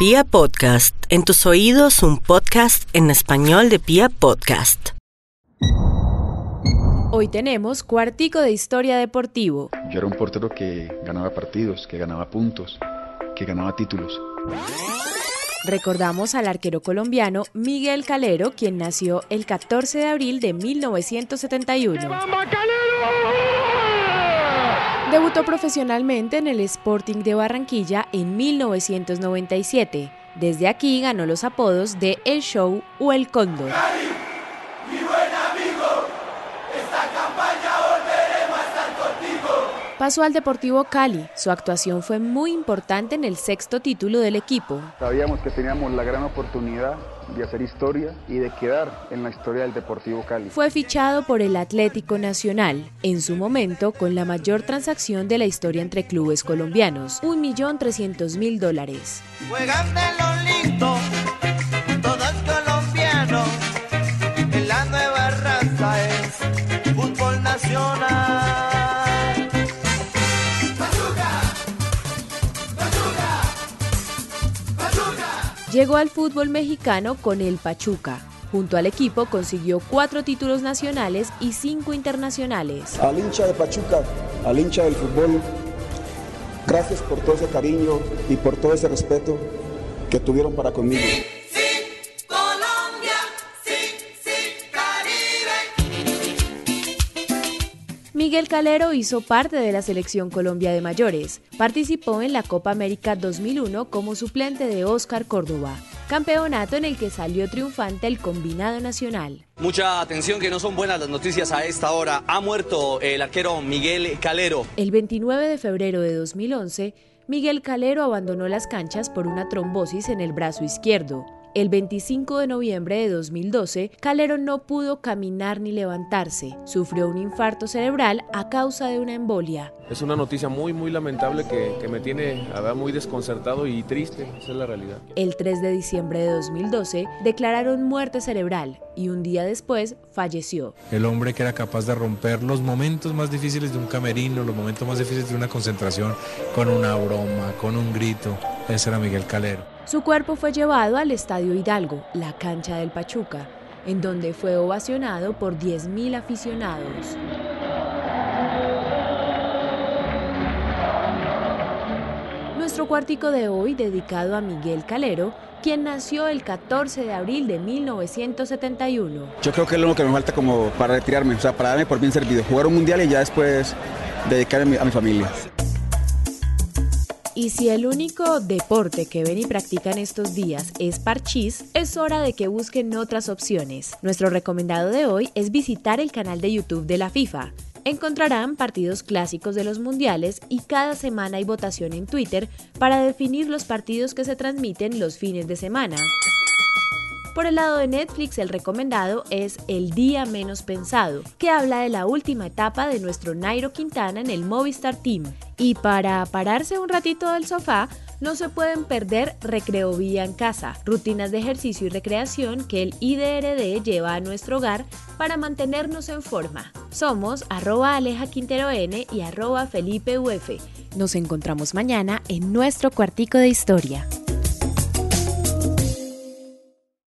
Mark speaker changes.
Speaker 1: Pia Podcast, en tus oídos un podcast en español de Pia Podcast.
Speaker 2: Hoy tenemos cuartico de historia deportivo.
Speaker 3: Yo era un portero que ganaba partidos, que ganaba puntos, que ganaba títulos.
Speaker 2: Recordamos al arquero colombiano Miguel Calero, quien nació el 14 de abril de 1971. Debutó profesionalmente en el Sporting de Barranquilla en 1997. Desde aquí ganó los apodos de El Show o El Cóndor. Pasó al Deportivo Cali. Su actuación fue muy importante en el sexto título del equipo.
Speaker 3: Sabíamos que teníamos la gran oportunidad de hacer historia y de quedar en la historia del Deportivo Cali.
Speaker 2: Fue fichado por el Atlético Nacional, en su momento con la mayor transacción de la historia entre clubes colombianos, 1.300.000 dólares. Llegó al fútbol mexicano con el Pachuca. Junto al equipo consiguió cuatro títulos nacionales y cinco internacionales.
Speaker 4: Al hincha de Pachuca, al hincha del fútbol, gracias por todo ese cariño y por todo ese respeto que tuvieron para conmigo.
Speaker 2: Miguel Calero hizo parte de la selección Colombia de mayores. Participó en la Copa América 2001 como suplente de Oscar Córdoba, campeonato en el que salió triunfante el combinado nacional.
Speaker 5: Mucha atención que no son buenas las noticias a esta hora. Ha muerto el arquero Miguel Calero.
Speaker 2: El 29 de febrero de 2011, Miguel Calero abandonó las canchas por una trombosis en el brazo izquierdo. El 25 de noviembre de 2012, Calero no pudo caminar ni levantarse. Sufrió un infarto cerebral a causa de una embolia.
Speaker 6: Es una noticia muy, muy lamentable que, me tiene a muy desconcertado y triste. Esa es la realidad.
Speaker 2: El 3 de diciembre de 2012 declararon muerte cerebral y un día después falleció.
Speaker 7: El hombre que era capaz de romper los momentos más difíciles de un camerino, los momentos más difíciles de una concentración, con una broma, con un grito. Ese era Miguel Calero.
Speaker 2: Su cuerpo fue llevado al Estadio Hidalgo, la cancha del Pachuca, en donde fue ovacionado por 10.000 aficionados. Nuestro cuartico de hoy dedicado a Miguel Calero, quien nació el 14 de abril de 1971.
Speaker 4: Yo creo que es lo que me falta como para retirarme, o sea, para darme por bien servido, jugar un mundial y ya después dedicarme a mi familia.
Speaker 2: Y si el único deporte que ven y practican estos días es parchís, es hora de que busquen otras opciones. Nuestro recomendado de hoy es visitar el canal de YouTube de la FIFA. Encontrarán partidos clásicos de los mundiales y cada semana hay votación en Twitter para definir los partidos que se transmiten los fines de semana. Por el lado de Netflix, el recomendado es El Día Menos Pensado, que habla de la última etapa de nuestro Nairo Quintana en el Movistar Team. Y para pararse un ratito del sofá, no se pueden perder Recreo Vía en Casa, rutinas de ejercicio y recreación que el IDRD lleva a nuestro hogar para mantenernos en forma. Somos arroba Aleja Quintero N y arroba Felipe. Nos encontramos mañana en nuestro cuartico de historia.